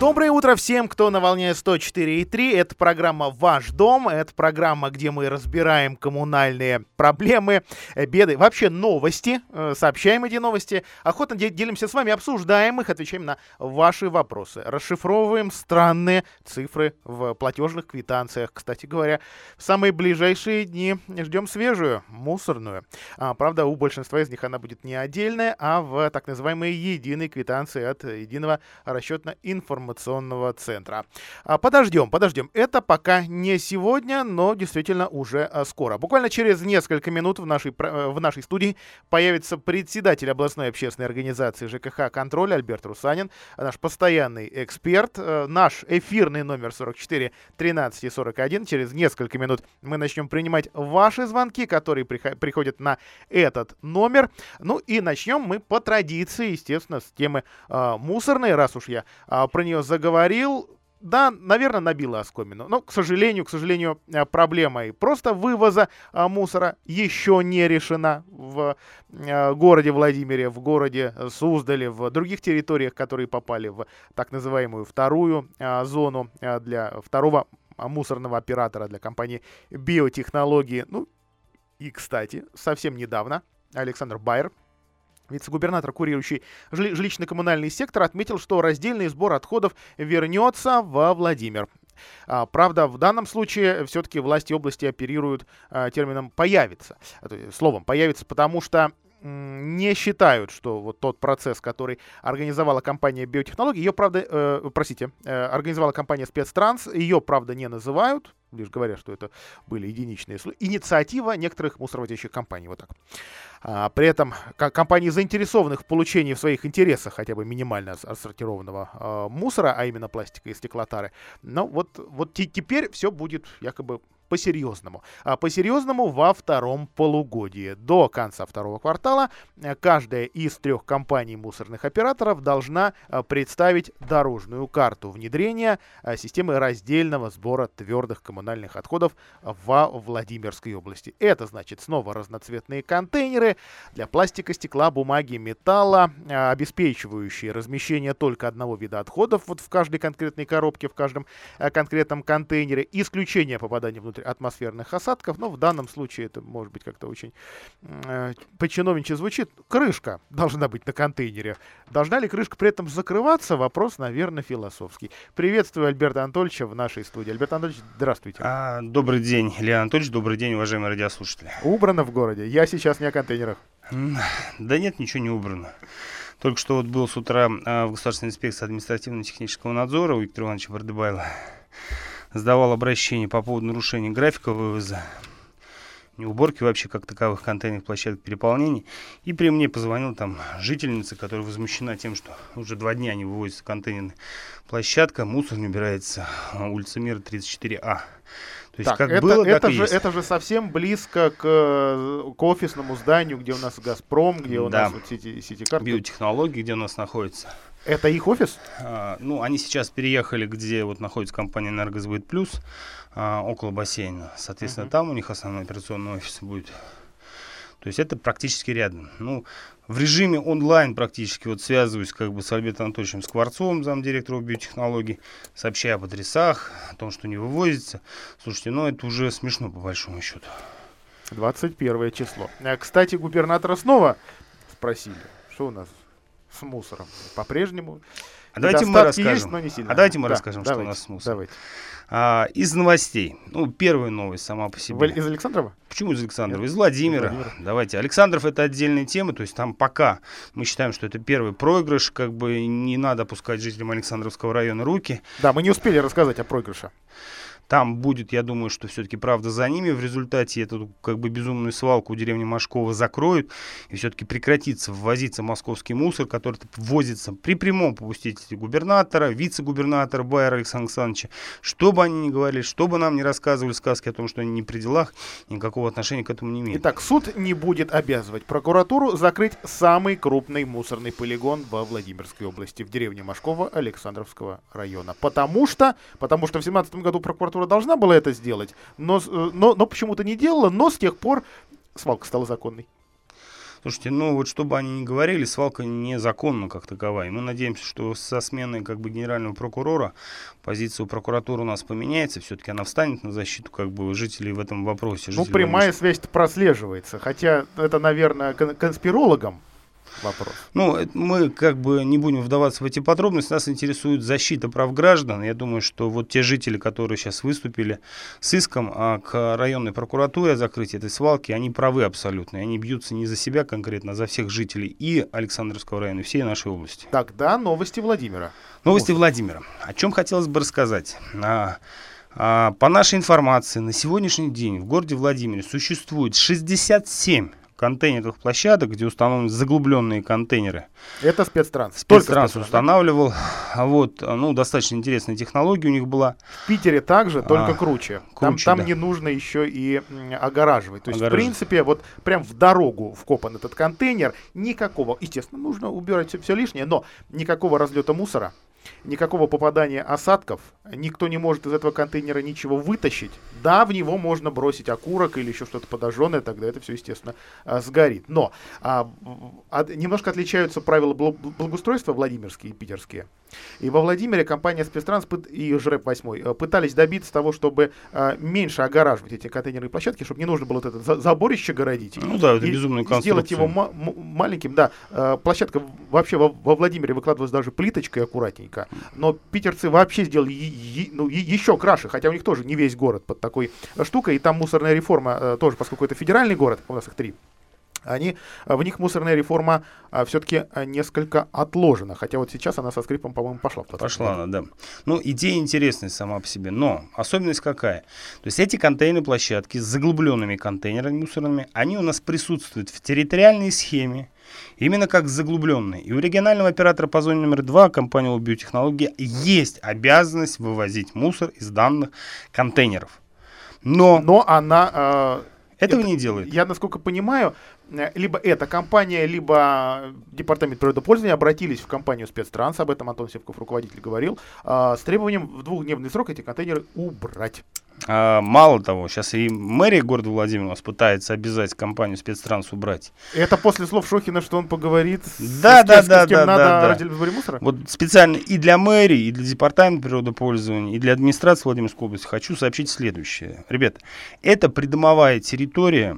Доброе утро всем, кто на волне 104.3. Это программа «Ваш дом». Это программа, где мы разбираем коммунальные проблемы, э, беды, вообще новости. Э, сообщаем эти новости. Охотно делимся с вами, обсуждаем их, отвечаем на ваши вопросы. Расшифровываем странные цифры в платежных квитанциях. Кстати говоря, в самые ближайшие дни ждем свежую, мусорную. А, правда, у большинства из них она будет не отдельная, а в так называемой единой квитанции от единого расчетно-информационного информационного центра. А, подождем, подождем. Это пока не сегодня, но действительно уже а, скоро. Буквально через несколько минут в нашей, э, в нашей студии появится председатель областной общественной организации ЖКХ «Контроль» Альберт Русанин, наш постоянный эксперт. Э, наш эфирный номер 44 13 и 41. Через несколько минут мы начнем принимать ваши звонки, которые приходят на этот номер. Ну и начнем мы по традиции, естественно, с темы э, мусорной, раз уж я э, про нее заговорил, да, наверное, набила оскомину. Но, к сожалению, к сожалению, э, проблема и просто вывоза а, мусора еще не решена в а, городе Владимире, в городе Суздале, в других территориях, которые попали в так называемую вторую а, зону а, для второго мусорного оператора для компании биотехнологии. Ну, и, кстати, совсем недавно Александр Байер, Вице-губернатор, курирующий жилищно-коммунальный сектор, отметил, что раздельный сбор отходов вернется во Владимир. А, правда, в данном случае все-таки власти области оперируют а, термином «появится», словом «появится», потому что не считают, что вот тот процесс, который организовала компания биотехнологии, ее, правда, э, простите, э, организовала компания спецтранс, ее, правда, не называют, лишь говорят, что это были единичные случаи. Инициатива некоторых мусороводящих компаний, вот так. А, при этом компании, заинтересованных в получении в своих интересах хотя бы минимально отсортированного а, мусора, а именно пластика и стеклотары, ну вот, вот теперь все будет якобы по-серьезному. А по-серьезному во втором полугодии. До конца второго квартала э, каждая из трех компаний мусорных операторов должна э, представить дорожную карту внедрения э, системы раздельного сбора твердых коммунальных отходов во Владимирской области. Это значит снова разноцветные контейнеры для пластика, стекла, бумаги, металла, обеспечивающие размещение только одного вида отходов вот в каждой конкретной коробке, в каждом конкретном контейнере, исключение попадания внутрь атмосферных осадков, но в данном случае это может быть как-то очень э, по-чиновничьи звучит. Крышка должна быть на контейнере. Должна ли крышка при этом закрываться? Вопрос, наверное, философский. Приветствую Альберта Анатольевича в нашей студии. Альберт Анатольевич, здравствуйте. А, добрый день, Леонид Анатольевич, добрый день, уважаемые радиослушатели. Убрано в городе. Я сейчас не о контейнерах. Да нет, ничего не убрано. Только что вот был с утра а, в Государственной инспекции административно-технического надзора у Виктора Ивановича Бардыбайла сдавал обращение по поводу нарушения графика вывоза, не уборки вообще как таковых контейнерных площадок переполнений. И при мне позвонил там жительница, которая возмущена тем, что уже два дня не вывозится контейнерная площадка, мусор не убирается, улица Мира 34А. То есть так, как это, было, это, так же, это же совсем близко к, к офисному зданию, где у нас Газпром, где у да. нас вот сети, сети карты. Биотехнологии, где у нас находится. Это их офис? А, ну, они сейчас переехали, где вот находится компания «Энергосбыт Плюс», а, около бассейна. Соответственно, uh-huh. там у них основной операционный офис будет. То есть это практически рядом. Ну, в режиме онлайн практически вот связываюсь как бы с Альбертом Анатольевичем Скворцовым, замдиректора биотехнологий, сообщая об адресах, о том, что не вывозится. Слушайте, ну это уже смешно по большому счету. 21 число. Э, кстати, губернатора снова спросили, что у нас с мусором. По-прежнему. А давайте мы расскажем. Есть, но не сильно. А давайте мы да, расскажем, давайте, что у нас с мусором. Давайте. А, из новостей. Ну, первая новость сама по себе. Из Александрова? Почему из Александрова? Из Владимира. из Владимира. Давайте. Александров это отдельная тема, то есть там пока мы считаем, что это первый проигрыш, как бы не надо опускать жителям Александровского района руки. Да, мы не успели рассказать о проигрыше. Там будет, я думаю, что все-таки правда за ними. В результате эту как бы безумную свалку у деревни Машкова закроют. И все-таки прекратится ввозиться московский мусор, который ввозится при прямом попустительстве губернатора, вице-губернатора Байера Александра Александровича. Что бы они ни говорили, что бы нам не рассказывали сказки о том, что они не при делах, никакого отношения к этому не имеют. Итак, суд не будет обязывать прокуратуру закрыть самый крупный мусорный полигон во Владимирской области, в деревне Машкова Александровского района. Потому что, потому что в 2017 году прокуратура прокуратура должна была это сделать, но, э, но, но почему-то не делала, но с тех пор свалка стала законной. Слушайте, ну вот что бы они ни говорили, свалка незаконна как таковая. И мы надеемся, что со сменой как бы генерального прокурора позиция у прокуратуры у нас поменяется, все-таки она встанет на защиту как бы жителей в этом вопросе. Ну, прямая связь прослеживается, хотя это, наверное, конспирологам вопрос. Ну, мы как бы не будем вдаваться в эти подробности. Нас интересует защита прав граждан. Я думаю, что вот те жители, которые сейчас выступили с иском а к районной прокуратуре о закрытии этой свалки, они правы абсолютно. Они бьются не за себя конкретно, а за всех жителей и Александровского района, и всей нашей области. Тогда новости Владимира. Новости Может. Владимира. О чем хотелось бы рассказать. А, а, по нашей информации, на сегодняшний день в городе Владимире существует 67 контейнерных площадок, где установлены заглубленные контейнеры. Это спецтранс. Спецтранс устанавливал. Да? Вот, ну, достаточно интересная технология у них была. В Питере также, только а, круче. круче. Там, там да. не нужно еще и огораживать. То есть, в принципе, вот прям в дорогу вкопан этот контейнер. Никакого, естественно, нужно убирать все, все лишнее, но никакого разлета мусора никакого попадания осадков, никто не может из этого контейнера ничего вытащить. Да, в него можно бросить окурок или еще что-то подожженное, тогда это все, естественно, а, сгорит. Но а, а, немножко отличаются правила благоустройства Владимирские и питерские. И во Владимире компания «Спецтранс» и ЖРЭП-8 э, пытались добиться того, чтобы а, меньше огораживать эти контейнерные площадки, чтобы не нужно было вот это за заборище городить. Ну да, это безумная конструкция. Сделать его маленьким, да. А, площадка вообще во, во Владимире выкладывалась даже плиточкой аккуратненько. Но питерцы вообще сделали ну, еще краше, хотя у них тоже не весь город под такой штукой. И там мусорная реформа э, тоже, поскольку это федеральный город, у нас их три, они, э, в них мусорная реформа а, все-таки несколько отложена. Хотя вот сейчас она со скрипом, по-моему, пошла. Пошла она, да. Ну, идея интересная сама по себе. Но особенность какая? То есть эти контейнерные площадки с заглубленными контейнерами мусорными, они у нас присутствуют в территориальной схеме Именно как заглубленный. И у регионального оператора по зоне номер 2, компании «Биотехнология», есть обязанность вывозить мусор из данных контейнеров. Но, Но она... Э, этого это, не делает. Я, насколько понимаю, э, либо эта компания, либо департамент природопользования обратились в компанию спецтранс, об этом Антон Севков, руководитель, говорил, э, с требованием в двухдневный срок эти контейнеры убрать. А, мало того, сейчас и мэрия города Владимира у нас пытается обязать компанию спецтранс убрать. Это после слов Шохина, что он поговорит да, с, да, с, да, с кем да, надо да, да. сборе мусора? Вот специально и для мэрии, и для департамента природопользования, и для администрации Владимирской области хочу сообщить следующее. Ребят, это придомовая территория,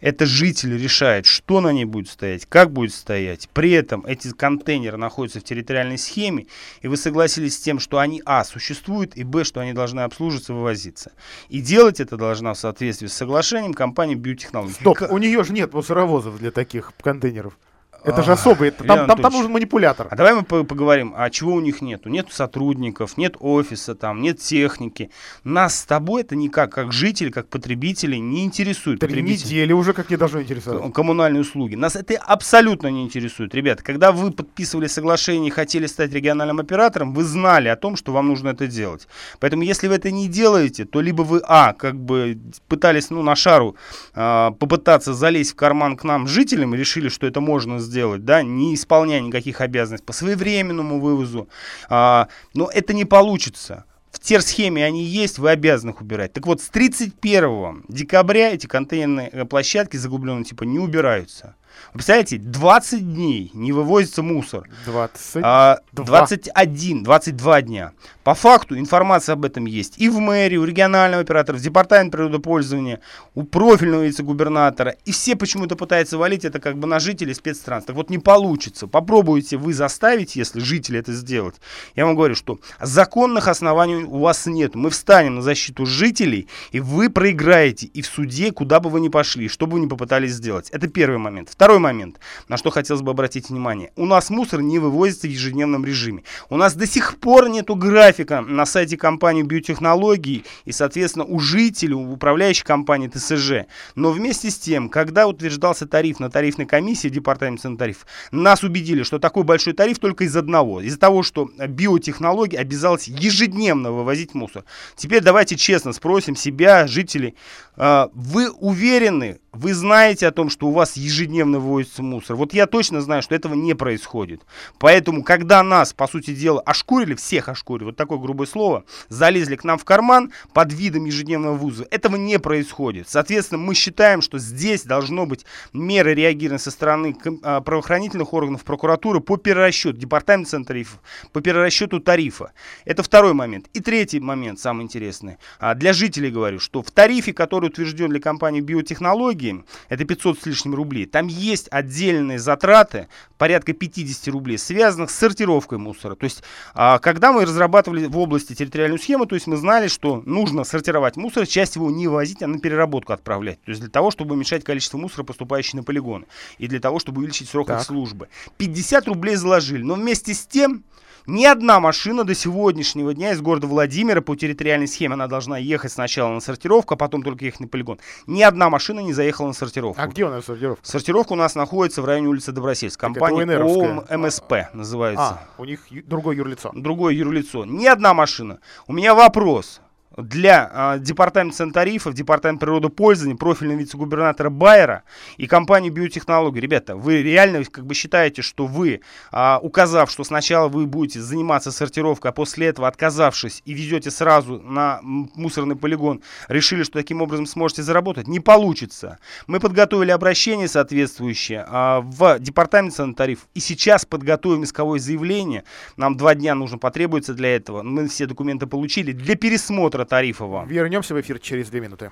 это житель решает, что на ней будет стоять, как будет стоять. При этом эти контейнеры находятся в территориальной схеме, и вы согласились с тем, что они, а, существуют, и, б, что они должны обслуживаться, вывозиться. И делать это должна в соответствии с соглашением компания Биотехнологии. Стоп, у нее же нет мусоровозов для таких контейнеров. Это же особый, там, там, там нужен манипулятор. А давай мы поговорим, а чего у них нету? Нет сотрудников, нет офиса, там, нет техники. Нас с тобой это никак, как жители, как потребители, не интересует. Три недели уже как не должно интересовать. Коммунальные услуги. Нас это абсолютно не интересует. Ребята, когда вы подписывали соглашение и хотели стать региональным оператором, вы знали о том, что вам нужно это делать. Поэтому если вы это не делаете, то либо вы, а, как бы пытались, ну, на шару э, попытаться залезть в карман к нам, жителям, и решили, что это можно сделать, сделать, да, не исполняя никаких обязанностей по своевременному вывозу, а, но это не получится. В терсхеме они есть, вы обязаны их убирать. Так вот, с 31 декабря эти контейнерные э, площадки заглубленного типа не убираются. Вы представляете, 20 дней не вывозится мусор. 20? А, 21, 22 дня. По факту информация об этом есть и в мэрии, у регионального оператора, в департамент природопользования, у профильного вице-губернатора. И все почему-то пытаются валить это как бы на жителей спецтранс. Так вот не получится. Попробуйте вы заставить, если жители это сделать. Я вам говорю, что законных оснований у вас нет. Мы встанем на защиту жителей, и вы проиграете и в суде, куда бы вы ни пошли, что бы вы ни попытались сделать. Это первый момент. Второй момент, на что хотелось бы обратить внимание. У нас мусор не вывозится в ежедневном режиме. У нас до сих пор нету графика на сайте компании биотехнологий и, соответственно, у жителей, у управляющей компании ТСЖ. Но вместе с тем, когда утверждался тариф на тарифной комиссии Департамент тариф, нас убедили, что такой большой тариф только из одного. Из-за того, что биотехнология обязалась ежедневно вывозить мусор. Теперь давайте честно спросим себя, жителей, а, вы уверены вы знаете о том, что у вас ежедневно вывозится мусор. Вот я точно знаю, что этого не происходит. Поэтому, когда нас, по сути дела, ошкурили, всех ошкурили, вот такое грубое слово, залезли к нам в карман под видом ежедневного вуза, этого не происходит. Соответственно, мы считаем, что здесь должно быть меры реагирования со стороны а, правоохранительных органов прокуратуры по перерасчету, департамента тарифов, по перерасчету тарифа. Это второй момент. И третий момент, самый интересный. А, для жителей говорю, что в тарифе, который утвержден для компании биотехнологии, это 500 с лишним рублей, там есть отдельные затраты, порядка 50 рублей, связанных с сортировкой мусора. То есть, а, когда мы разрабатывали в области территориальную схему, то есть мы знали, что нужно сортировать мусор, часть его не возить, а на переработку отправлять. То есть для того, чтобы уменьшать количество мусора, поступающего на полигоны. И для того, чтобы увеличить срок так. их службы. 50 рублей заложили. Но вместе с тем ни одна машина до сегодняшнего дня из города Владимира по территориальной схеме, она должна ехать сначала на сортировку, а потом только ехать на полигон. Ни одна машина не заехала на сортировку. А где у нас сортировка? Сортировка у нас находится в районе улицы Добросельск. Компания ООО МСП называется. А, у них другое юрлицо. Другое юрлицо. Ни одна машина. У меня вопрос для э, департамента санитарифов, департамента природопользования, профильного вице-губернатора Байера и компании биотехнологии. Ребята, вы реально как бы считаете, что вы, э, указав, что сначала вы будете заниматься сортировкой, а после этого отказавшись и везете сразу на мусорный полигон, решили, что таким образом сможете заработать? Не получится. Мы подготовили обращение соответствующее э, в департамент санитарифов и сейчас подготовим исковое заявление. Нам два дня нужно потребуется для этого. Мы все документы получили для пересмотра Тарифова. Вернемся в эфир через две минуты.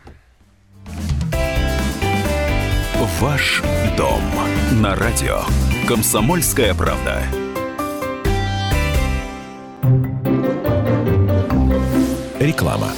Ваш дом на радио. Комсомольская правда. Реклама.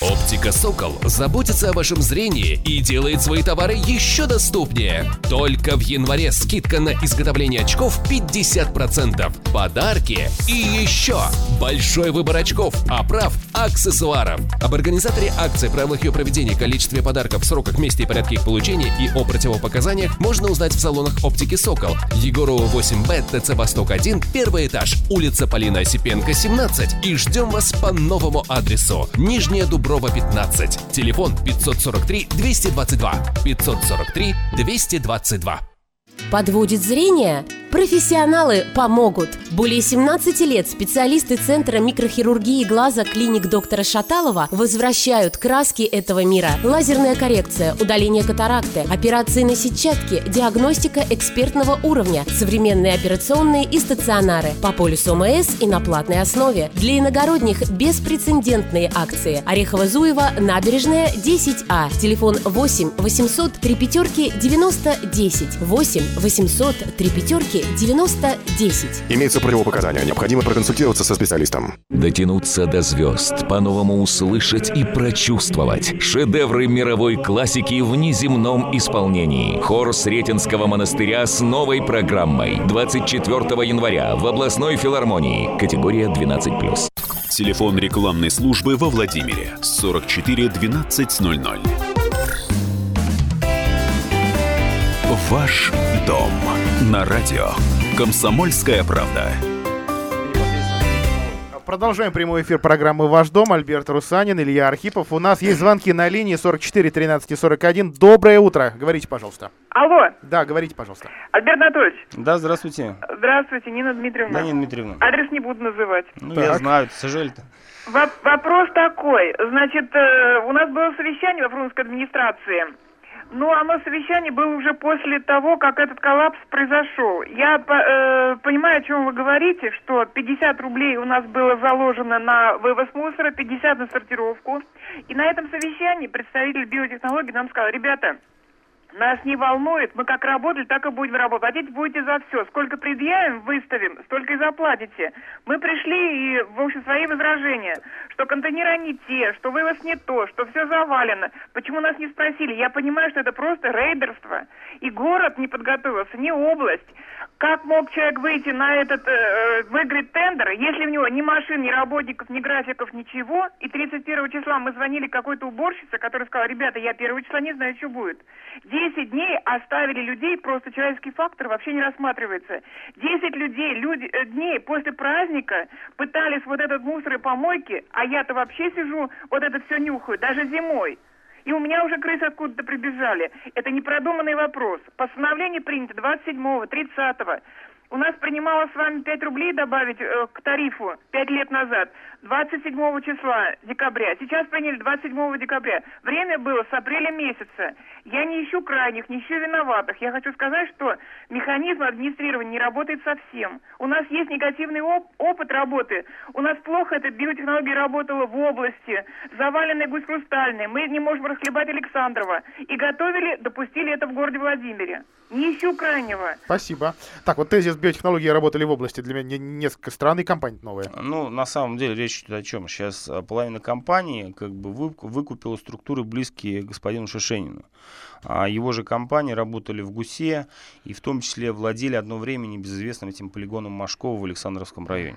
Оптика «Сокол» заботится о вашем зрении и делает свои товары еще доступнее. Только в январе скидка на изготовление очков 50%, подарки и еще большой выбор очков, оправ, аксессуаров. Об организаторе акции, правилах ее проведения, количестве подарков, сроках, месте и порядке их получения и о противопоказаниях можно узнать в салонах оптики «Сокол». Егорова 8Б, ТЦ «Восток-1», первый этаж, улица Полина Осипенко, 17. И ждем вас по новому адресу. Нижняя Дуброва Петрова 15. Телефон 543 222 543 222. Подводит зрение? Профессионалы помогут. Более 17 лет специалисты Центра микрохирургии глаза клиник доктора Шаталова возвращают краски этого мира. Лазерная коррекция, удаление катаракты, операции на сетчатке, диагностика экспертного уровня, современные операционные и стационары по полюсу МС и на платной основе. Для иногородних беспрецедентные акции. Орехово-Зуево, набережная, 10А. Телефон 8 800 3 пятерки 90 10. 8 800 3 пятерки 9010. Имеются противопоказания. Необходимо проконсультироваться со специалистом. Дотянуться до звезд, по-новому услышать и прочувствовать. Шедевры мировой классики в неземном исполнении. Хор Сретенского монастыря с новой программой. 24 января в областной филармонии. Категория 12+. Телефон рекламной службы во Владимире 44 1200. Ваш дом на радио. Комсомольская правда. Продолжаем прямой эфир программы «Ваш дом». Альберт Русанин, Илья Архипов. У нас есть звонки на линии 44 13 и 41. Доброе утро. Говорите, пожалуйста. Алло. Да, говорите, пожалуйста. Альберт Анатольевич. Да, здравствуйте. Здравствуйте, Нина Дмитриевна. Да, Нина Дмитриевна. Адрес не буду называть. Ну, так. я знаю, сожалею-то. Вопрос такой. Значит, э, у нас было совещание в Фрунзенской администрации. Ну, оно совещание было уже после того, как этот коллапс произошел. Я э, понимаю, о чем вы говорите, что 50 рублей у нас было заложено на вывоз мусора, 50 на сортировку. И на этом совещании представитель биотехнологии нам сказал, ребята, нас не волнует, мы как работали, так и будем работать. Платить будете за все. Сколько предъявим, выставим, столько и заплатите. Мы пришли и, в общем, свои возражения, что контейнера не те, что вывоз не то, что все завалено. Почему нас не спросили? Я понимаю, что это просто рейдерство. И город не подготовился, ни область. Как мог человек выйти на этот, э, выиграть тендер, если у него ни машин, ни работников, ни графиков, ничего, и 31 числа мы звонили какой-то уборщице, которая сказала, ребята, я 1 числа не знаю, что будет. 10 дней оставили людей, просто человеческий фактор вообще не рассматривается. 10 людей, люди, э, дней после праздника пытались вот этот мусор и помойки, а я-то вообще сижу, вот это все нюхаю, даже зимой. И у меня уже крысы откуда-то прибежали. Это непродуманный вопрос. Постановление принято 27-го, 30-го. У нас принималось с вами 5 рублей добавить э, к тарифу 5 лет назад, 27 числа декабря. Сейчас приняли 27 декабря. Время было с апреля месяца. Я не ищу крайних, не ищу виноватых. Я хочу сказать, что механизм администрирования не работает совсем. У нас есть негативный оп- опыт работы. У нас плохо эта биотехнология работала в области. Заваленная гусь хрустальная. Мы не можем расхлебать Александрова. И готовили, допустили это в городе Владимире. Не ищу крайнего. Спасибо. Так, вот тезис биотехнологии работали в области для меня не- несколько стран и компаний новые. Ну, на самом деле речь идет о чем? Сейчас а, половина компании как бы вы- выкупила структуры, близкие господину Шишенину. А его же компании работали в ГУСе и в том числе владели одно время небезызвестным этим полигоном Машкова в Александровском районе.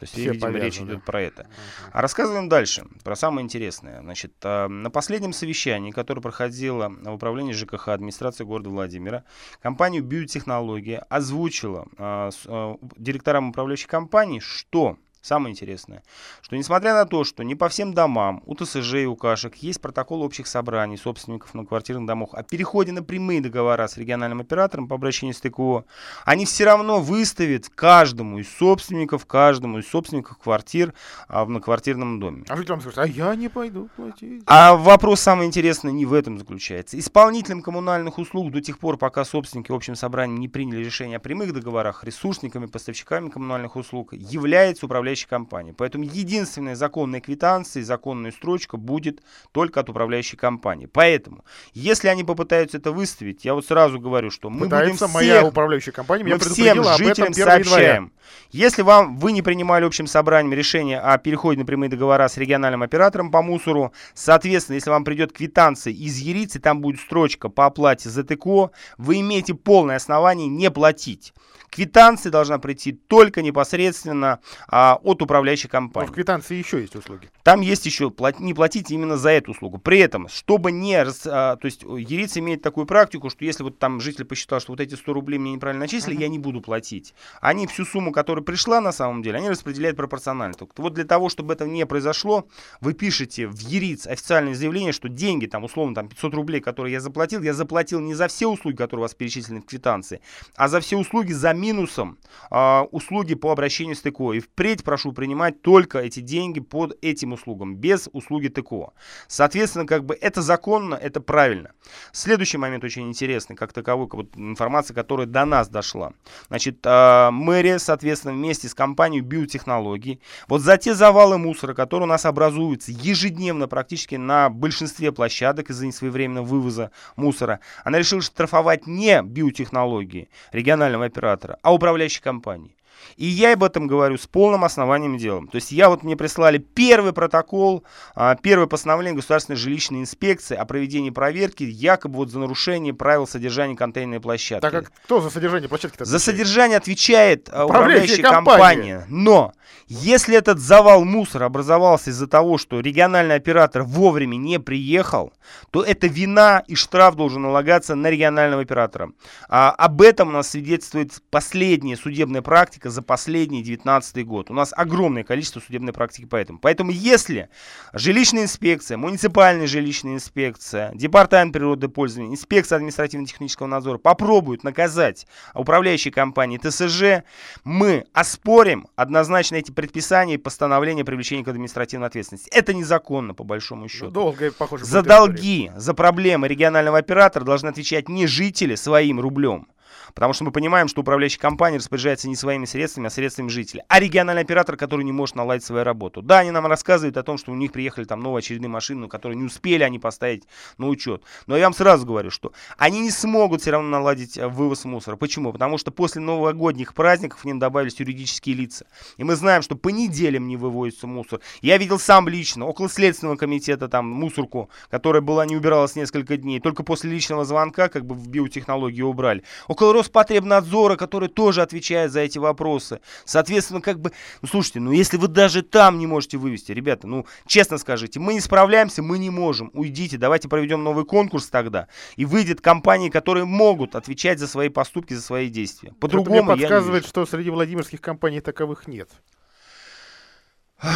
То есть, Все видимо, речь повязано. идет про это. А рассказываем дальше, про самое интересное. Значит, а, на последнем совещании, которое проходило в управлении ЖКХ администрации города Владимира, компанию «Биотехнология» озвучила с- а, директорам управляющей компании, что Самое интересное, что несмотря на то, что не по всем домам у ТСЖ и у Кашек есть протокол общих собраний собственников многоквартирных домов о переходе на прямые договора с региональным оператором по обращению с ТКО, они все равно выставят каждому из собственников, каждому из собственников квартир а, в многоквартирном доме. А жителям скажут, а я не пойду платить. А вопрос самый интересный не в этом заключается. Исполнителем коммунальных услуг до тех пор, пока собственники общим собранием не приняли решение о прямых договорах, ресурсниками, поставщиками коммунальных услуг является управляющая компания. Поэтому единственная законная квитанция и законная строчка будет только от управляющей компании. Поэтому, если они попытаются это выставить, я вот сразу говорю, что мы Пытается будем моя всех управляющая компания меня мы всем жителям 1 января. сообщаем. Если вам вы не принимали общим собранием решение о переходе на прямые договора с региональным оператором по мусору, соответственно, если вам придет квитанция из Ярицы, там будет строчка по оплате за ТКО, вы имеете полное основание не платить. Квитанция должна прийти только непосредственно а, от управляющей Но компании. в квитанции еще есть услуги. Там есть еще плат- не платить именно за эту услугу. При этом, чтобы не... рас- а, то есть Яриц имеет такую практику, что если вот там житель посчитал, что вот эти 100 рублей мне неправильно начислили, я не буду платить. Они всю сумму, которая пришла на самом деле, они распределяют пропорционально. Так вот для того, чтобы это не произошло, вы пишете в Яриц официальное заявление, что деньги, там условно там 500 рублей, которые я заплатил, я заплатил не за все услуги, которые у вас перечислены в квитанции, а за все услуги за минусом а, услуги по обращению с ТКО. И впредь прошу принимать только эти деньги под этим услугам, без услуги ТКО. Соответственно, как бы это законно, это правильно. Следующий момент очень интересный, как таковой, как вот информация, которая до нас дошла. Значит, а, мэрия, соответственно, вместе с компанией биотехнологий, вот за те завалы мусора, которые у нас образуются ежедневно практически на большинстве площадок из-за несвоевременного вывоза мусора, она решила штрафовать не биотехнологии регионального оператора, а управляющей компании. И я об этом говорю с полным основанием дела. То есть я вот мне прислали первый протокол, а, первое постановление Государственной жилищной инспекции о проведении проверки якобы вот за нарушение правил содержания контейнерной площадки. Так как кто за содержание площадки За содержание отвечает а, Управляющая управляющая компания. компания. Но если этот завал мусора образовался из-за того, что региональный оператор вовремя не приехал, то это вина и штраф должен налагаться на регионального оператора. А, об этом у нас свидетельствует последняя судебная практика за последний 19 год. У нас огромное количество судебной практики по этому. Поэтому если жилищная инспекция, муниципальная жилищная инспекция, департамент природопользования, инспекция административно-технического надзора попробуют наказать управляющие компании ТСЖ, мы оспорим однозначно эти предписания и постановления о привлечении к административной ответственности. Это незаконно, по большому счету. Долго, похоже, За долги, за проблемы регионального оператора должны отвечать не жители своим рублем. Потому что мы понимаем, что управляющая компания распоряжается не своими средствами, а средствами жителей. А региональный оператор, который не может наладить свою работу. Да, они нам рассказывают о том, что у них приехали там новые очередные машины, которые не успели они поставить на учет. Но я вам сразу говорю, что они не смогут все равно наладить э, вывоз мусора. Почему? Потому что после новогодних праздников к ним добавились юридические лица. И мы знаем, что по неделям не вывозится мусор. Я видел сам лично, около Следственного комитета, там, мусорку, которая была не убиралась несколько дней. Только после личного звонка, как бы в биотехнологии убрали. Около Роспотребнадзора, который тоже отвечает за эти вопросы. Соответственно, как бы, ну слушайте, ну если вы даже там не можете вывести, ребята, ну честно скажите, мы не справляемся, мы не можем, уйдите, давайте проведем новый конкурс тогда. И выйдет компании, которые могут отвечать за свои поступки, за свои действия. По-другому мне подсказывает, что среди владимирских компаний таковых нет.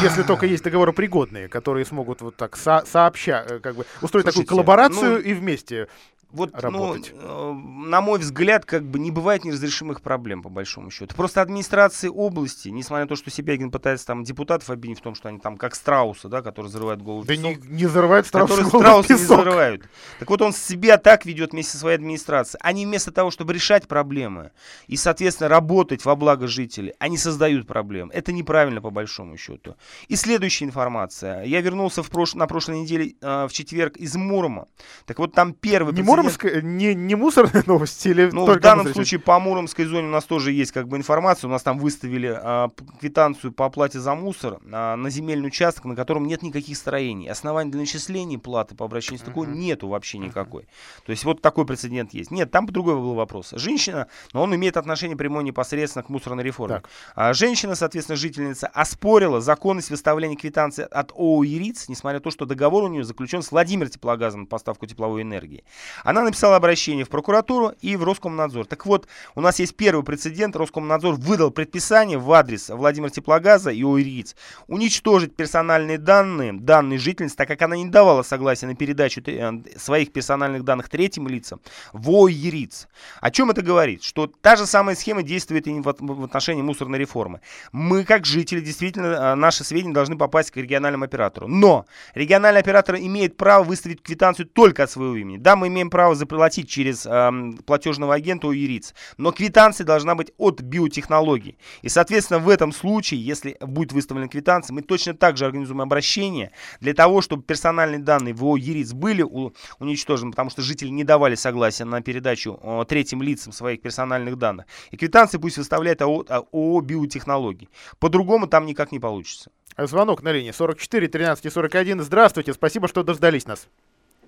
Если только есть договоропригодные, которые смогут вот так со- сообща, э, как бы устроить Слушайте, такую коллаборацию ну, и вместе. Вот, работать. ну, на мой взгляд, как бы не бывает неразрешимых проблем, по большому счету. Просто администрации области, несмотря на то, что Себягин пытается там депутатов обвинить в том, что они там как страусы, да, которые взрывают голову в Да песок, не, не взрывает страус которые голову страусы не песок. взрывают. Так вот, он себя так ведет вместе со своей администрацией. Они вместо того, чтобы решать проблемы и, соответственно, работать во благо жителей, они создают проблемы. Это неправильно, по большому счету. И следующая информация. Я вернулся в прош... на прошлой неделе э, в четверг из Мурома. Так вот, там первый Не прецедент- муромская, не, не мусорные новости или ну, в данном случае по Муромской зоне у нас тоже есть как бы информация. У нас там выставили а, квитанцию по оплате за мусор а, на земельный участок, на котором нет никаких строений. Оснований для начисления платы по обращению с такой нету вообще никакой. То есть вот такой прецедент есть. Нет, там другой был вопрос. Женщина, но он имеет отношение прямое непосредственно к мусорной реформе. Так. А женщина, соответственно, жительница, оспорила законность выставления квитанции от ООО «Ириц», несмотря на то, что договор у нее заключен с Владимир Теплогазом на поставку тепловой энергии. Она написала обращение в прокуратуру и в Роскомнадзор. Так вот, у нас есть первый прецедент. Роскомнадзор выдал предписание в адрес Владимира Теплогаза и ООО «Ириц» уничтожить персональные данные данной жительницы, так как она не давала согласия на передачу э, своих персональных данных третьим лицам в ООО «Ириц». О чем это говорит? Что та же самая схема действует и в отношении мусорной реформы. Мы, как жители, действительно, э, наши сведения должны попасть к региональному оператору. Но региональный оператор имеет право выставить квитанцию только от своего имени. Да, мы имеем право заплатить через эм, платежного агента УИРИЦ, но квитанция должна быть от биотехнологий. И, соответственно, в этом случае, если будет выставлена квитанция, мы точно так же организуем обращение для того, чтобы персональные данные в «Ериц» были у- уничтожены, потому что жители не давали согласия на передачу э, третьим лицам своих персональных данных. И квитанции пусть выставляет ООО, ООО «Биотехнологии». По-другому там никак не получится. Звонок на линии 44 13 41. Здравствуйте, спасибо, что дождались нас.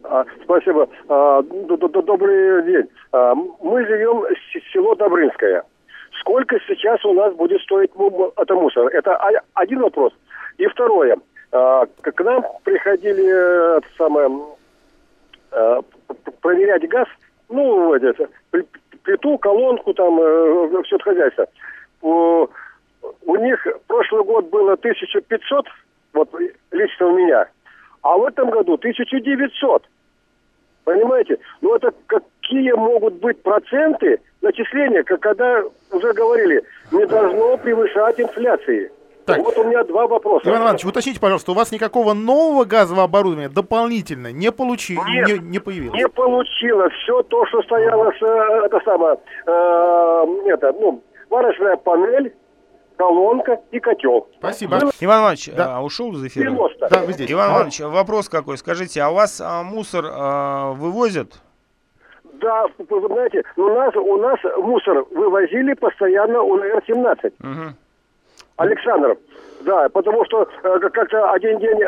А, Спасибо. А, Добрый день. А, Мы живем в село Добрынское. Сколько сейчас у нас будет стоить это мусор? Это один вопрос. И второе. К нам приходили э, самое, э, проверять газ, ну, это, пл- плиту, колонку, там, все это хозяйство. У них прошлый год было 1500, вот лично у меня, а в этом году 1900. Понимаете? Ну это какие могут быть проценты начисления, как когда уже говорили, не должно превышать инфляции. Так. Вот у меня два вопроса. Иван Иванович, уточните, пожалуйста, у вас никакого нового газового оборудования дополнительно не получи, Нет. не, не появилось? Не получилось. Все то, что стояло, с, э, это самое, э, это, ну, варочная панель, колонка и котел. Спасибо. Иван Иванович, Да. а, ушел из эфира? 90. Да, вы здесь. Иван А, Иванович, вопрос какой? Скажите, а у вас а, мусор а, вывозят? Да, вы знаете, у нас, у нас мусор вывозили постоянно УНР-17. Мгм. Александр, да, потому что э, как- как-то один день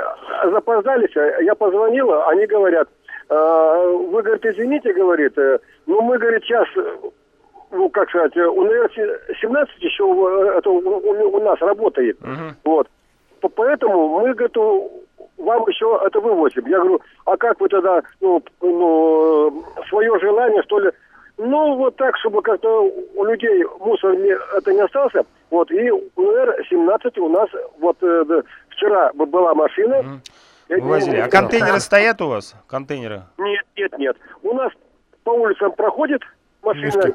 запоздались, э, я позвонила, они говорят, э, вы, говорит, извините, говорит, э, ну мы, говорит, сейчас, ну, как сказать, э, УНР-17 еще э, это у, у- нас работает, Мгм. вот. Поэтому мы, у- вам еще это вывозим. Я говорю, а как вы тогда, ну, ну свое желание, что ли, ну, вот так, чтобы как-то у людей мусор не, это не остался. Вот, и УР-17 у нас, вот э, вчера была машина. Не Вывозили. А контейнеры стоят у вас? Контейнеры? Нет, нет, нет. У нас по улицам проходит машина. Мишка.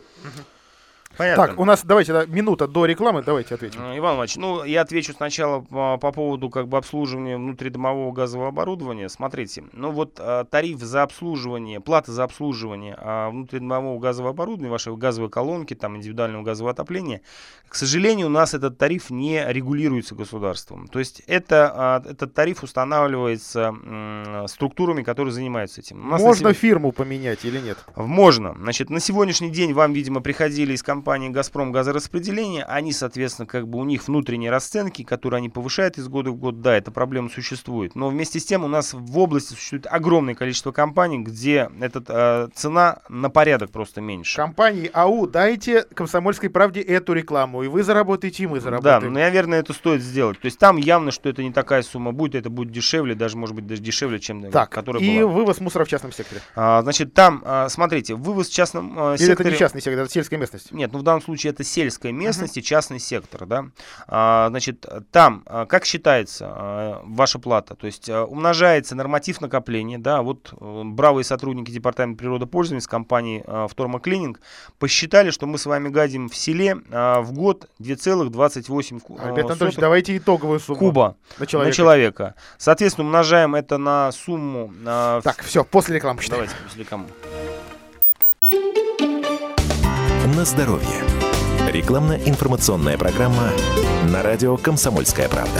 Понятно. Так, у нас, давайте, да, минута до рекламы, давайте ответим. Э, Иван Иванович, ну, я отвечу сначала по, по поводу как бы обслуживания внутридомового газового оборудования. Смотрите, ну вот а, тариф за обслуживание, плата за обслуживание а, внутридомового газового оборудования, вашей газовой колонки, там, индивидуального газового отопления, к сожалению, у нас этот тариф не регулируется государством. То есть это, а, этот тариф устанавливается м, структурами, которые занимаются этим. Можно сего- фирму поменять или нет? можно. Значит, на сегодняшний день вам, видимо, приходили из компании «Газпром газораспределение». Они, соответственно, как бы у них внутренние расценки, которые они повышают из года в год. Да, эта проблема существует. Но вместе с тем у нас в области существует огромное количество компаний, где эта э, цена на порядок просто меньше. Компании АУ, дайте комсомольской правде эту рекламу, и вы заработаете, и мы Да, заработаем. но, наверное, это стоит сделать. То есть там явно, что это не такая сумма будет, это будет дешевле, даже, может быть, даже дешевле, чем э, Так, которая и была. вывоз мусора в частном секторе. А, значит, там, а, смотрите, вывоз в частном а, Или секторе... это не частный сектор, это сельская местность? Нет, ну, в данном случае это сельская местность uh-huh. и частный сектор, да, а, значит, там, а, как считается а, ваша плата, то есть а, умножается норматив накопления, да, вот а, бравые сотрудники Департамента природопользования с компании а, Вторма Клининг посчитали, что мы с вами гадим в селе а, в год 2,28 а, Альберт Анатольевич, давайте итоговую сумму. Куба на человека. на человека. Соответственно, умножаем это на сумму... А, так, все, после рекламы посчитаем. Давайте после рекламы. На здоровье. Рекламно-информационная программа на радио «Комсомольская правда».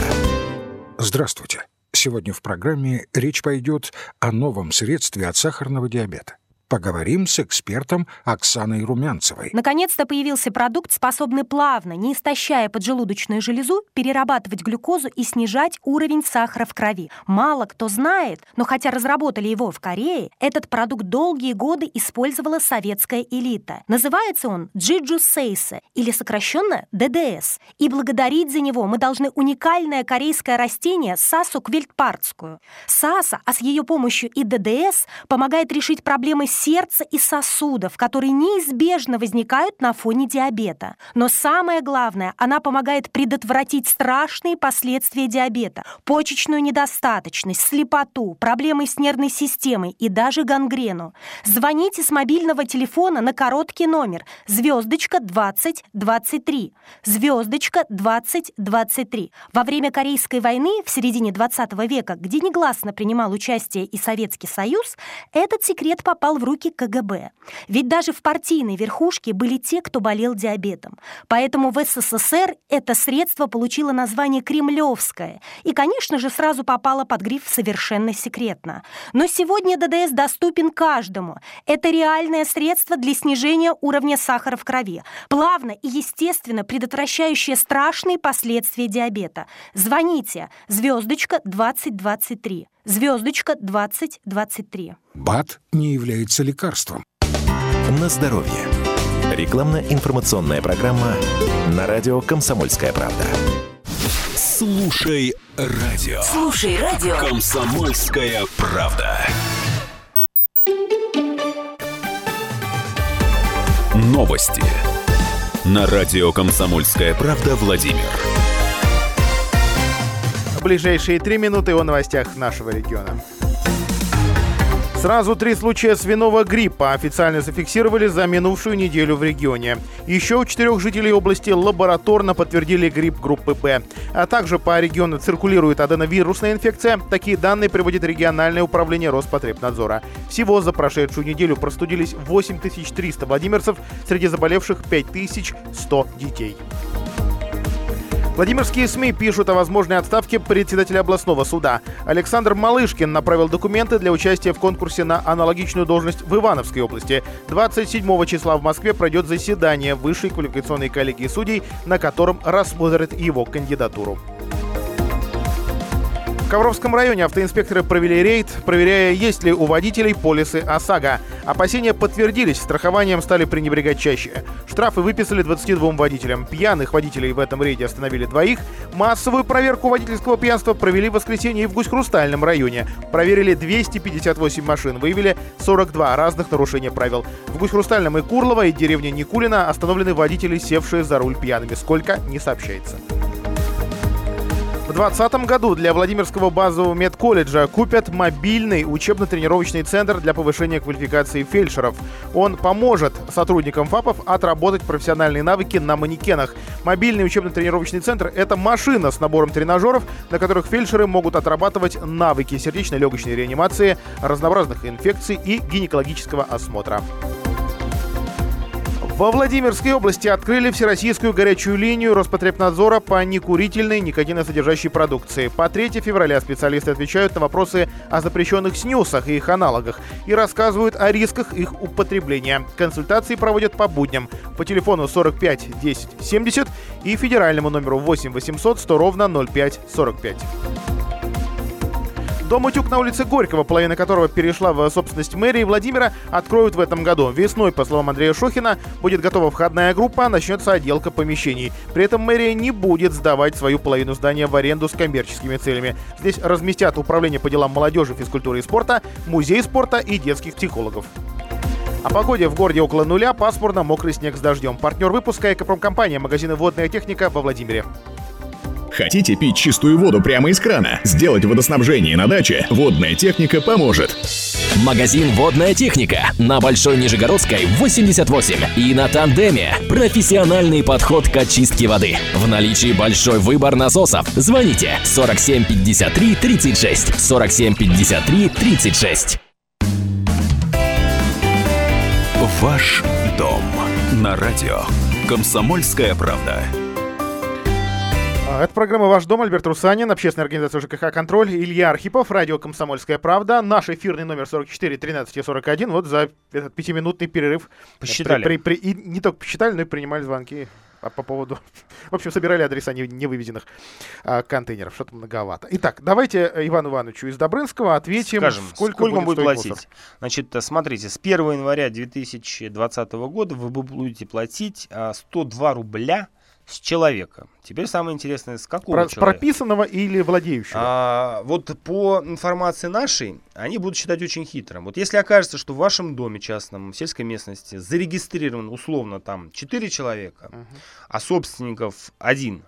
Здравствуйте. Сегодня в программе речь пойдет о новом средстве от сахарного диабета. Поговорим с экспертом Оксаной Румянцевой. Наконец-то появился продукт, способный плавно, не истощая поджелудочную железу, перерабатывать глюкозу и снижать уровень сахара в крови. Мало кто знает, но хотя разработали его в Корее, этот продукт долгие годы использовала советская элита. Называется он Джиджу Сейсе, или сокращенно ДДС. И благодарить за него мы должны уникальное корейское растение Сасу квильтпартскую. Саса, а с ее помощью и ДДС, помогает решить проблемы с сердца и сосудов, которые неизбежно возникают на фоне диабета. Но самое главное, она помогает предотвратить страшные последствия диабета, почечную недостаточность, слепоту, проблемы с нервной системой и даже гангрену. Звоните с мобильного телефона на короткий номер звездочка 2023. Звездочка 2023. Во время Корейской войны в середине 20 века, где негласно принимал участие и Советский Союз, этот секрет попал в руки КГБ. Ведь даже в партийной верхушке были те, кто болел диабетом. Поэтому в СССР это средство получило название «Кремлевское» и, конечно же, сразу попало под гриф «совершенно секретно». Но сегодня ДДС доступен каждому. Это реальное средство для снижения уровня сахара в крови, плавно и естественно предотвращающее страшные последствия диабета. Звоните звездочка 2023 звездочка 2023. БАД не является лекарством. На здоровье. Рекламно-информационная программа на радио «Комсомольская правда». Слушай радио. Слушай радио. «Комсомольская правда». Новости. На радио «Комсомольская правда» Владимир ближайшие три минуты о новостях нашего региона. Сразу три случая свиного гриппа официально зафиксировали за минувшую неделю в регионе. Еще у четырех жителей области лабораторно подтвердили грипп группы Б. А также по региону циркулирует аденовирусная инфекция. Такие данные приводит региональное управление Роспотребнадзора. Всего за прошедшую неделю простудились 8300 владимирцев, среди заболевших 5100 детей. Владимирские СМИ пишут о возможной отставке председателя областного суда. Александр Малышкин направил документы для участия в конкурсе на аналогичную должность в Ивановской области. 27 числа в Москве пройдет заседание Высшей квалификационной коллегии судей, на котором рассмотрят его кандидатуру. В Ковровском районе автоинспекторы провели рейд, проверяя, есть ли у водителей полисы ОСАГО. Опасения подтвердились, страхованием стали пренебрегать чаще. Штрафы выписали 22 водителям. Пьяных водителей в этом рейде остановили двоих. Массовую проверку водительского пьянства провели в воскресенье и в Гусь-Хрустальном районе. Проверили 258 машин, выявили 42 разных нарушения правил. В Гусь-Хрустальном и Курлово и деревне Никулина остановлены водители, севшие за руль пьяными. Сколько, не сообщается. В 2020 году для Владимирского базового медколледжа купят мобильный учебно-тренировочный центр для повышения квалификации фельдшеров. Он поможет сотрудникам ФАПов отработать профессиональные навыки на манекенах. Мобильный учебно-тренировочный центр – это машина с набором тренажеров, на которых фельдшеры могут отрабатывать навыки сердечно-легочной реанимации, разнообразных инфекций и гинекологического осмотра. Во Владимирской области открыли всероссийскую горячую линию Роспотребнадзора по некурительной никотиносодержащей продукции. По 3 февраля специалисты отвечают на вопросы о запрещенных снюсах и их аналогах и рассказывают о рисках их употребления. Консультации проводят по будням по телефону 45 10 70 и федеральному номеру 8 800 100 ровно 05 45. Дом «Утюг» на улице Горького, половина которого перешла в собственность мэрии Владимира, откроют в этом году. Весной, по словам Андрея Шохина, будет готова входная группа, начнется отделка помещений. При этом мэрия не будет сдавать свою половину здания в аренду с коммерческими целями. Здесь разместят управление по делам молодежи, физкультуры и спорта, музей спорта и детских психологов. О погоде в городе около нуля, пасмурно, мокрый снег с дождем. Партнер выпуска «Экопромкомпания», магазины «Водная техника» во Владимире. Хотите пить чистую воду прямо из крана? Сделать водоснабжение на даче? Водная техника поможет. Магазин «Водная техника» на Большой Нижегородской 88 и на Тандеме. Профессиональный подход к очистке воды. В наличии большой выбор насосов. Звоните 47 53 36 47 53 36. Ваш дом на радио. Комсомольская правда. А, Это программа «Ваш дом». Альберт Русанин, общественная организация ЖКХ «Контроль», Илья Архипов, радио «Комсомольская правда». Наш эфирный номер 44 13 41. Вот за этот пятиминутный перерыв. Посчитали. При- при- и не только посчитали, но и принимали звонки по поводу... В общем, собирали адреса не- невыведенных а, контейнеров. Что-то многовато. Итак, давайте э, Ивану Ивановичу из Добрынского ответим, Скажем, сколько, сколько, будет будет платить? мусор. Значит, э, смотрите, с 1 января 2020 года вы будете платить а, 102 рубля с человека. Теперь самое интересное, с какого Про- человека? прописанного или владеющего? А, вот по информации нашей, они будут считать очень хитрым. Вот если окажется, что в вашем доме частном, в сельской местности, зарегистрирован условно там 4 человека, а собственников один,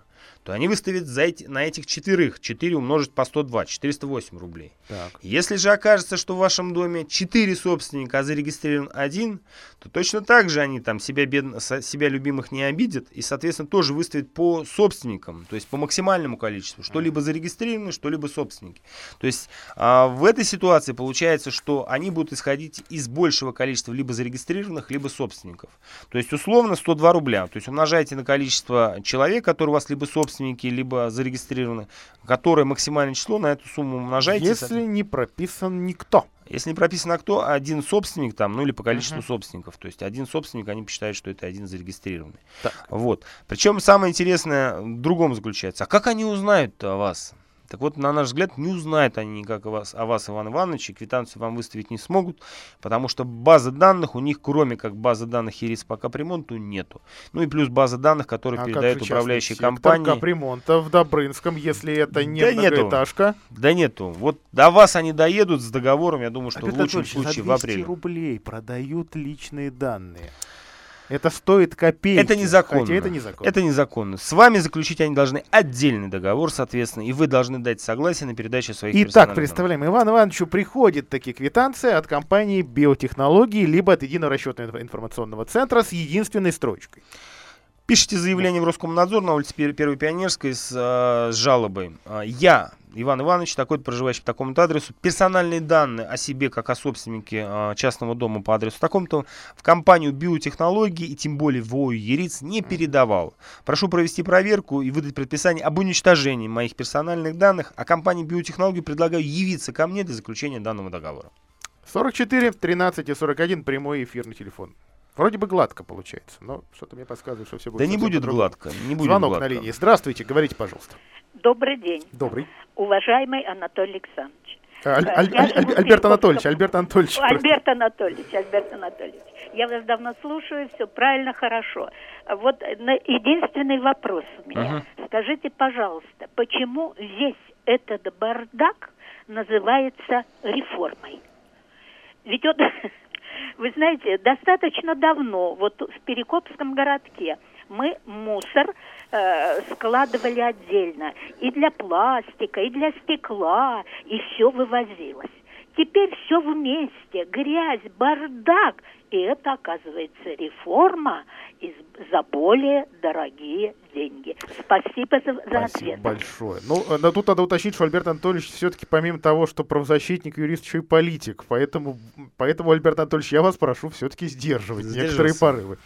то они выставят за эти, на этих четверых 4 умножить по 102, 408 рублей. Так. Если же окажется, что в вашем доме 4 собственника, а зарегистрирован один, то точно так же они там себя, бедно, себя любимых не обидят и, соответственно, тоже выставят по собственникам, то есть по максимальному количеству, что либо зарегистрированы, что либо собственники. То есть а, в этой ситуации получается, что они будут исходить из большего количества либо зарегистрированных, либо собственников. То есть условно 102 рубля. То есть умножаете на количество человек, которые у вас либо собственники, либо зарегистрированы, которое максимальное число, на эту сумму умножаете. Если не прописан никто. Если не прописано кто, один собственник там, ну или по количеству собственников. То есть один собственник, они считают, что это один зарегистрированный. Вот. Причем самое интересное в другом заключается. А как они узнают о вас? Так вот, на наш взгляд, не узнают они никак о вас, о вас, Иван Иванович, и квитанцию вам выставить не смогут, потому что базы данных у них, кроме как базы данных Ерис по капремонту, нету. Ну и плюс база данных, которые А передают управляющие компании. капремонта в Добрынском, если это не Да нету. многоэтажка? Да нету. Вот до вас они доедут с договором, я думаю, что Альберт в лучшем случае в 200 апреле. рублей продают личные данные. Это стоит копейки. Это незаконно. Хотя это незаконно. Это незаконно. С вами заключить они должны отдельный договор, соответственно, и вы должны дать согласие на передачу своих Итак, представляем, Ивану Ивановичу приходит такие квитанции от компании биотехнологии, либо от единого расчетного информационного центра с единственной строчкой. Пишите заявление в Роскомнадзор на улице Пер- Первой Пионерской с, э, с жалобой. А, Я, Иван Иванович, такой-то проживающий по такому-то адресу, персональные данные о себе, как о собственнике э, частного дома по адресу такому-то, в компанию биотехнологии и тем более в ООО «Яриц» не передавал. Прошу провести проверку и выдать предписание об уничтожении моих персональных данных, а компании биотехнологии предлагаю явиться ко мне для заключения данного договора. 44, 13 и 41 прямой эфирный телефон. Вроде бы гладко получается, но что-то мне подсказывает, что все будет Да не будет по-другому. гладко, не будет Звонок гладко. на линии. Здравствуйте, говорите, пожалуйста. Добрый день, Добрый. уважаемый Анатолий Александрович. А, Аль- Аль- Аль- в Альберт. Анатольевич, Альберт Анатольевич. Альберт Анатольевич, Альберт Анатольевич. Я вас давно слушаю, все правильно, хорошо. Вот единственный вопрос у меня. Скажите, пожалуйста, почему весь этот бардак называется реформой? Ведь вот, вы знаете, достаточно давно, вот в Перекопском городке, мы мусор э, складывали отдельно. И для пластика, и для стекла, и все вывозилось. Теперь все вместе, грязь, бардак. И это, оказывается, реформа из, за более дорогие деньги. Спасибо за, за Спасибо ответ. большое. Ну, э, да, тут надо уточнить, что Альберт Анатольевич все-таки помимо того, что правозащитник, юрист, еще и политик. Поэтому, поэтому Альберт Анатольевич, я вас прошу все-таки сдерживать некоторые порывы.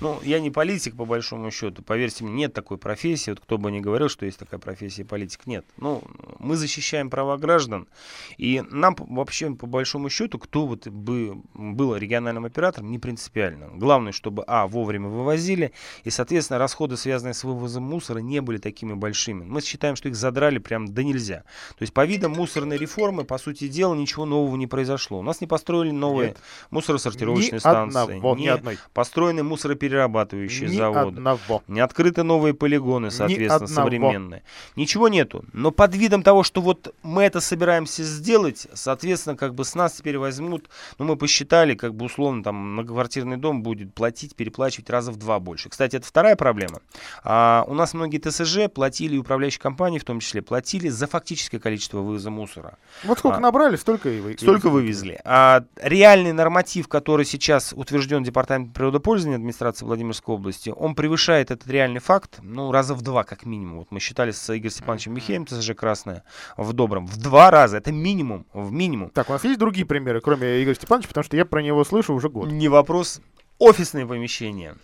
Ну, я не политик, по большому счету. Поверьте мне, нет такой профессии. Вот кто бы ни говорил, что есть такая профессия политик, нет. Ну, мы защищаем права граждан. И нам вообще, по большому счету, кто вот бы был региональным оператором, не принципиально. Главное, чтобы, а, вовремя вывозили, и, соответственно, расходы, связанные с вывозом мусора, не были такими большими. Мы считаем, что их задрали прям да нельзя. То есть, по видам мусорной реформы, по сути дела, ничего нового не произошло. У нас не построили новые Нет. мусоросортировочные Ни станции. одного, ни не одной. построены мусоропроводные мусороперерабатывающие Ни заводы. одного. Не открыты новые полигоны, соответственно, одного. современные. Ничего нету. Но под видом того, что вот мы это собираемся сделать, соответственно, как бы с нас теперь возьмут, ну, мы посчитали, как бы условно, там, многоквартирный дом будет платить, переплачивать раза в два больше. Кстати, это вторая проблема. А, у нас многие ТСЖ платили, управляющие компании в том числе, платили за фактическое количество вывоза мусора. Вот сколько А, набрали, столько и вы. Столько вывезли. А реальный норматив, который сейчас утвержден Департаментом природопользования администрации Владимирской области, он превышает этот реальный факт, ну, раза в два, как минимум. Вот мы считали с Игорем Степановичем Михеем, ТСЖ Красное, в Добром. В два раза. Это минимум. В минимум. Так, у нас есть другие примеры, кроме Игоря Степановича, потому что я про него слышу уже год. Не вопрос. Офисные помещения.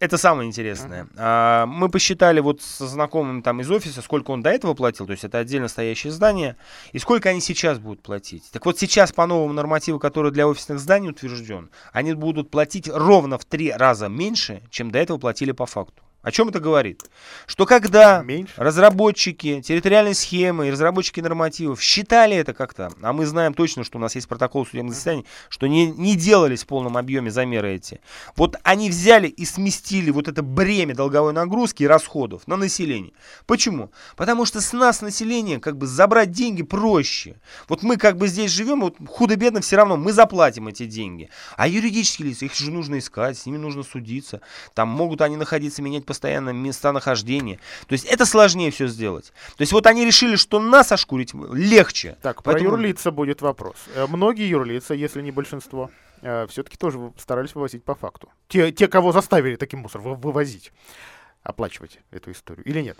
Это самое интересное. А, мы посчитали вот со знакомым там из офиса, сколько он до этого платил, то есть это отдельно стоящее здание, и сколько они сейчас будут платить. Так вот сейчас по новому нормативу, который для офисных зданий утвержден, они будут платить ровно в три раза меньше, чем до этого платили по факту. О чем это говорит? Что когда разработчики территориальной схемы и разработчики нормативов считали это как-то, а мы знаем точно, что у нас есть протокол судебных заседаний, что не, не делались в полном объеме замеры эти. Вот они взяли и сместили вот это бремя долговой нагрузки и расходов на население. Почему? Потому что с нас население как бы забрать деньги проще. Вот мы как бы здесь живем, вот худо-бедно все равно мы заплатим эти деньги. А юридические лица, их же нужно искать, с ними нужно судиться. Там могут они находиться, менять постоянно местонахождение. То есть это сложнее все сделать. То есть вот они решили, что нас ошкурить легче. Так, Поэтому- про юрлица будет вопрос. Э, Многие юрлица, если не большинство, все-таки тоже старались вывозить по факту. Те, те, кого заставили таким мусор вы- вывозить, оплачивать эту историю или нет?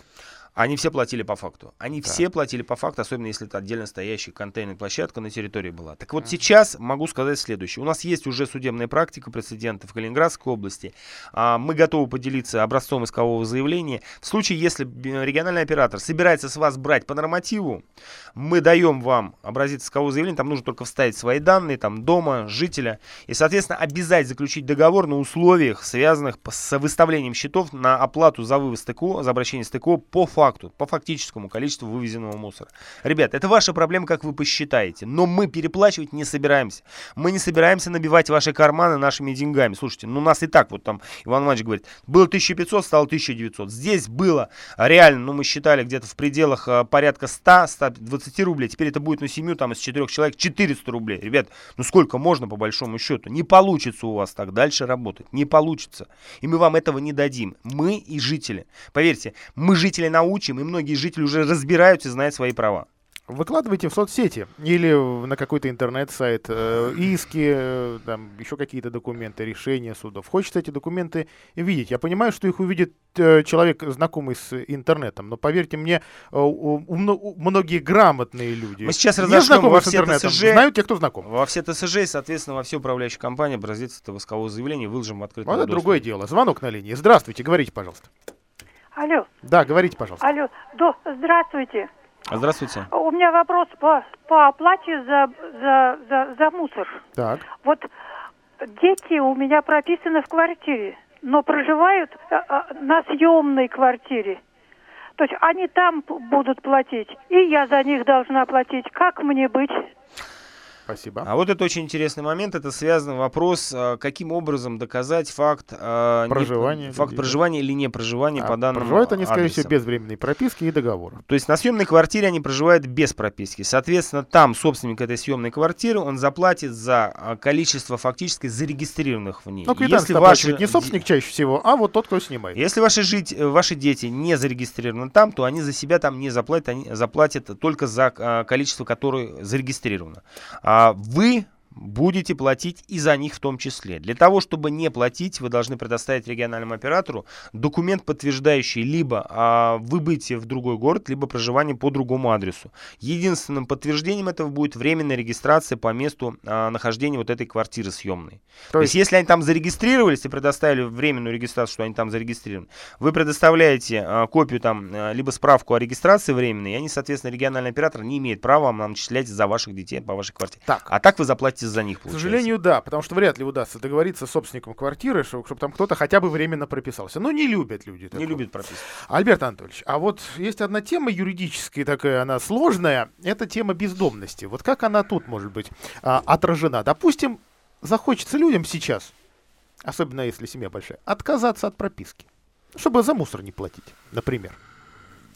Они все платили по факту. Они Так. все платили по факту, особенно если это отдельно стоящая контейнерная площадка на территории была. Так вот сейчас могу сказать следующее. У нас есть уже судебная практика прецеденты в Калининградской области. А, Мы готовы поделиться образцом искового заявления. В случае, если б- региональный оператор собирается с вас брать по нормативу, мы даем вам образец искового заявления, там нужно только вставить свои данные, там дома, жителя, и, соответственно, обязать заключить договор на условиях, связанных с выставлением счетов на оплату за вывоз ТКО, за обращение с ТКО по факту, по фактическому количеству вывезенного мусора. Ребят, это ваша проблема, как вы посчитаете, но мы переплачивать не собираемся. Мы не собираемся набивать ваши карманы нашими деньгами. Слушайте, ну нас и так, вот там Иван Иванович говорит, было 1500, стало 1900. Здесь было реально, ну мы считали где-то в пределах а, порядка 100-120 рублей. Теперь это будет на семью, там из четырех человек 400 рублей. Ребят, ну сколько можно по большому счету? Не получится у вас так дальше работать. Не получится. И мы вам этого не дадим. Мы и жители. Поверьте, мы жители научим, и многие жители уже разбираются и знают свои права. Выкладывайте в соцсети или на какой-то интернет-сайт э, иски, э, там еще какие-то документы, решения судов. Хочется эти документы видеть. Я понимаю, что их увидит э, человек, знакомый с интернетом, но поверьте мне, э, у, у у многие грамотные люди, Мы сейчас разошлем во все интернетом, ТСЖ. знают те, кто знаком. Во все ТСЖ и, соответственно, во все управляющие компании образец этого искового заявления выложим в открытом Вот это другое дело. Звонок на линии. Здравствуйте, говорите, пожалуйста. Алло, Да, говорите, пожалуйста. алло, до, здравствуйте. Здравствуйте. У меня вопрос по, по оплате за, за, за, за мусор. Так. Вот дети у меня прописаны в квартире, но проживают э, э, на съемной квартире. То есть они там будут платить, и я за них должна платить. Как мне быть? Спасибо. А вот это очень интересный момент. Это связан вопрос, а, каким образом доказать факт а, не- Проживания факт людей, проживания или не проживания А по данному Проживают они, скорее адресу. всего, без временной прописки и договора. То есть на съемной квартире они проживают без прописки. Соответственно, там собственник этой съемной квартиры, он заплатит за а, количество фактически зарегистрированных в ней. Ну, квитанция оплачивает не собственник чаще всего, а вот тот, кто снимает. Если ваши, жить, э, ваши дети не зарегистрированы там, то они за себя там не заплатят, они заплатят только за количество, которое зарегистрировано. А вы будете платить и за них в том числе. Для того, чтобы не платить, вы должны предоставить региональному оператору документ, подтверждающий либо а, выбытие в другой город, либо проживание по другому адресу. Единственным подтверждением этого будет временная регистрация по месту а, нахождения вот этой квартиры съемной. То, То есть, если они там зарегистрировались и предоставили временную регистрацию, что они там зарегистрированы, вы предоставляете а, копию там, а, либо справку о регистрации временной, и они, соответственно, региональный оператор не имеет права вам начислять за ваших детей по вашей квартире. Так. А так вы заплатите за них, К получается. сожалению, да, потому что вряд ли удастся договориться с собственником квартиры, чтобы, там кто-то хотя бы временно прописался. Ну, не любят люди. Не такого. любит прописку. Альберт Анатольевич, а вот есть одна тема юридическая такая, она сложная, это тема бездомности. Вот как она тут может быть а, отражена? Допустим, захочется людям сейчас особенно если семья большая, отказаться от прописки, чтобы за мусор не платить, например.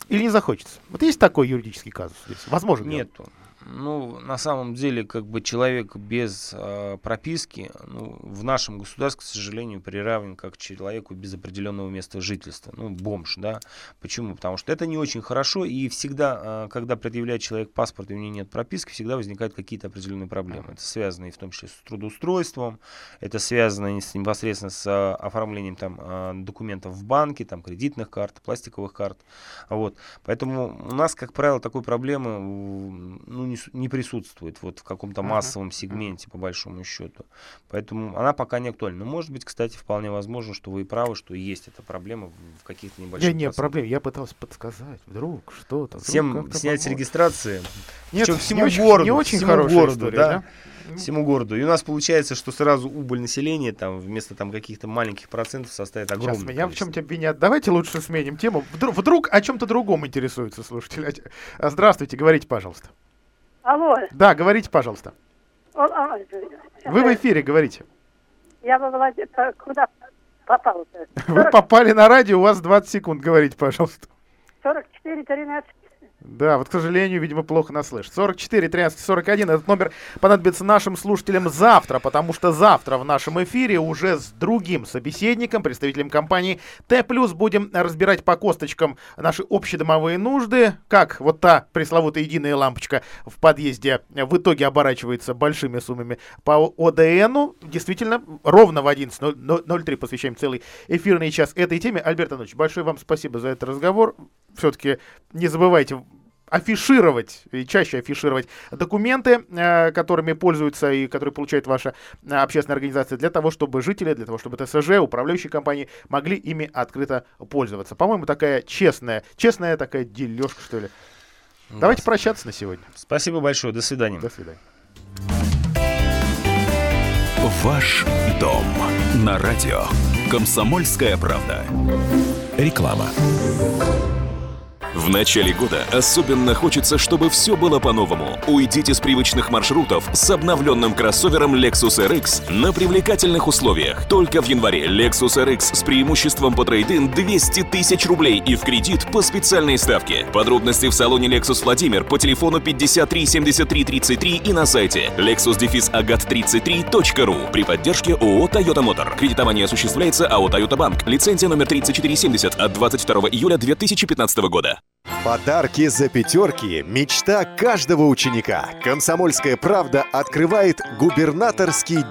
Или не захочется? Вот есть такой юридический казус здесь? Возможно? Нету. Ну, на самом деле, как бы человек без э, прописки, ну, в нашем государстве, к сожалению, приравнен как человеку без определенного места жительства. Ну, бомж, да. Почему? Потому что это не очень хорошо, и всегда, э, когда предъявляет человек паспорт, и у него нет прописки, всегда возникают какие-то определенные проблемы. Это связано и в том числе с трудоустройством, это связано с, непосредственно с э, оформлением там, э, документов в банке, там, кредитных карт, пластиковых карт. Вот. Поэтому у нас, как правило, такой проблемы ну, не, не присутствует вот в каком-то uh-huh. массовом сегменте, по большому счету. Поэтому она пока не актуальна. Но, может быть, кстати, вполне возможно, что вы и правы, что есть эта проблема в каких-то небольших... Нет, нет, проблем. Я пытался подсказать. Вдруг что-то. Всем снять с регистрации. Нет, всему не очень, городу. Не очень всему городу, история, да? да? Всему городу. И у нас получается, что сразу убыль населения там вместо там каких-то маленьких процентов составит огромное Сейчас меня в чем-то обвинят. Давайте лучше сменим тему. Вдруг, вдруг о чем-то другом интересуется слушатель. Здравствуйте, говорите, пожалуйста. Алло. Да, говорите, пожалуйста. А, Вы в эфире, говорите. Я бы Влад... куда попал -то? 40... Вы попали на радио, у вас 20 секунд, говорите, пожалуйста. 44, 13, да, вот, к сожалению, видимо, плохо нас слышит. 44 13 41. Этот номер понадобится нашим слушателям завтра, потому что завтра в нашем эфире уже с другим собеседником, представителем компании Т+, будем разбирать по косточкам наши общедомовые нужды, как вот та пресловутая единая лампочка в подъезде в итоге оборачивается большими суммами по ОДНу. Действительно, ровно в 11.03 посвящаем целый эфирный час этой теме. Альберт Анович, большое вам спасибо за этот разговор. Все-таки не забывайте афишировать и чаще афишировать документы, э, которыми пользуются и которые получает ваша э, общественная организация для того, чтобы жители, для того, чтобы ТСЖ, управляющие компании могли ими открыто пользоваться. По-моему, такая честная, честная такая дележка, что ли. Да. Давайте прощаться на сегодня. Спасибо большое. До свидания. До свидания. Ваш дом на радио. Комсомольская правда. Реклама. В начале года особенно хочется, чтобы все было по-новому. Уйдите с привычных маршрутов с обновленным кроссовером Lexus RX на привлекательных условиях. Только в январе Lexus RX с преимуществом по трейдин 200 тысяч рублей и в кредит по специальной ставке. Подробности в салоне Lexus Владимир по телефону 53 73 33 и на сайте lexus-agat33.ru при поддержке ООО Toyota Motor. Кредитование осуществляется АО Toyota Bank. Лицензия номер 3470 от 22 июля 2015 года. Подарки за пятерки – мечта каждого ученика. Комсомольская правда открывает губернаторский